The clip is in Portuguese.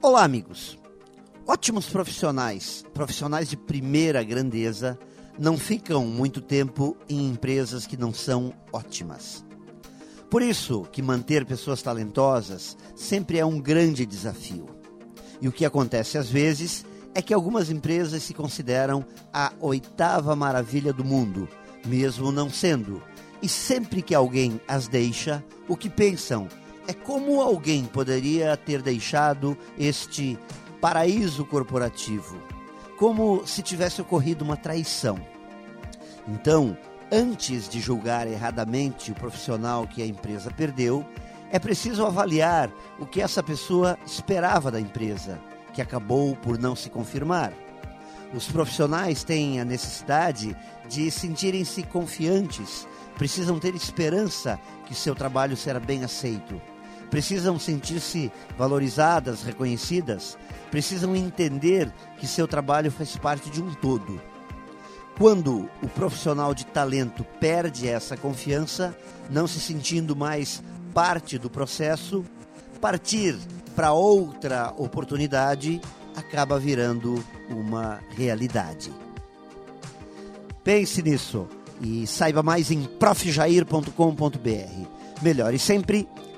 Olá, amigos. Ótimos profissionais, profissionais de primeira grandeza, não ficam muito tempo em empresas que não são ótimas. Por isso que manter pessoas talentosas sempre é um grande desafio. E o que acontece às vezes é que algumas empresas se consideram a oitava maravilha do mundo, mesmo não sendo. E sempre que alguém as deixa, o que pensam é como alguém poderia ter deixado este paraíso corporativo, como se tivesse ocorrido uma traição. Então, antes de julgar erradamente o profissional que a empresa perdeu, é preciso avaliar o que essa pessoa esperava da empresa, que acabou por não se confirmar. Os profissionais têm a necessidade de sentirem-se confiantes, precisam ter esperança que seu trabalho será bem aceito. Precisam sentir-se valorizadas, reconhecidas, precisam entender que seu trabalho faz parte de um todo. Quando o profissional de talento perde essa confiança, não se sentindo mais parte do processo, partir para outra oportunidade acaba virando uma realidade. Pense nisso e saiba mais em profjair.com.br. Melhore sempre